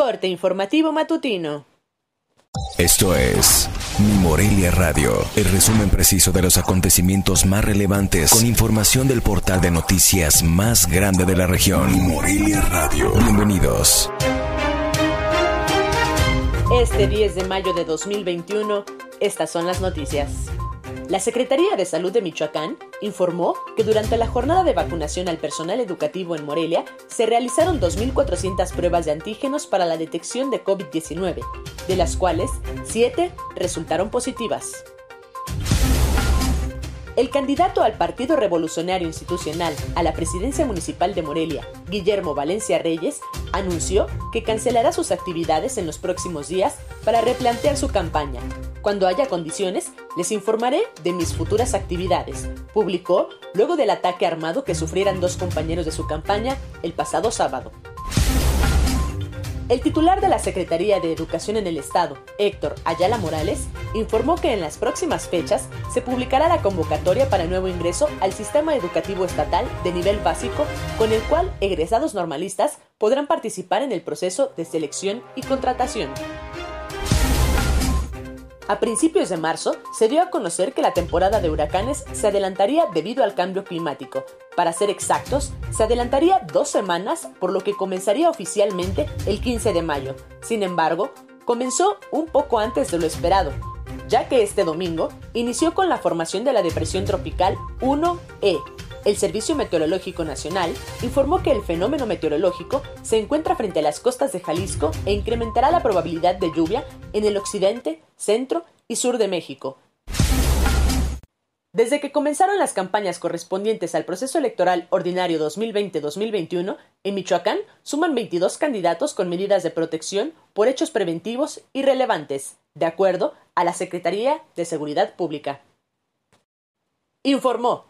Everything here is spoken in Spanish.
corte informativo matutino. Esto es Mi Morelia Radio, el resumen preciso de los acontecimientos más relevantes con información del portal de noticias más grande de la región. Mi Morelia Radio. Bienvenidos. Este 10 de mayo de 2021, estas son las noticias. La Secretaría de Salud de Michoacán informó que durante la jornada de vacunación al personal educativo en Morelia se realizaron 2.400 pruebas de antígenos para la detección de COVID-19, de las cuales 7 resultaron positivas. El candidato al Partido Revolucionario Institucional a la presidencia municipal de Morelia, Guillermo Valencia Reyes, anunció que cancelará sus actividades en los próximos días para replantear su campaña. Cuando haya condiciones, les informaré de mis futuras actividades, publicó luego del ataque armado que sufrieran dos compañeros de su campaña el pasado sábado. El titular de la Secretaría de Educación en el Estado, Héctor Ayala Morales, informó que en las próximas fechas se publicará la convocatoria para nuevo ingreso al sistema educativo estatal de nivel básico, con el cual egresados normalistas podrán participar en el proceso de selección y contratación. A principios de marzo se dio a conocer que la temporada de huracanes se adelantaría debido al cambio climático. Para ser exactos, se adelantaría dos semanas, por lo que comenzaría oficialmente el 15 de mayo. Sin embargo, comenzó un poco antes de lo esperado, ya que este domingo inició con la formación de la depresión tropical 1E, el Servicio Meteorológico Nacional informó que el fenómeno meteorológico se encuentra frente a las costas de Jalisco e incrementará la probabilidad de lluvia en el occidente, centro y sur de México. Desde que comenzaron las campañas correspondientes al proceso electoral ordinario 2020-2021, en Michoacán suman 22 candidatos con medidas de protección por hechos preventivos y relevantes, de acuerdo a la Secretaría de Seguridad Pública. Informó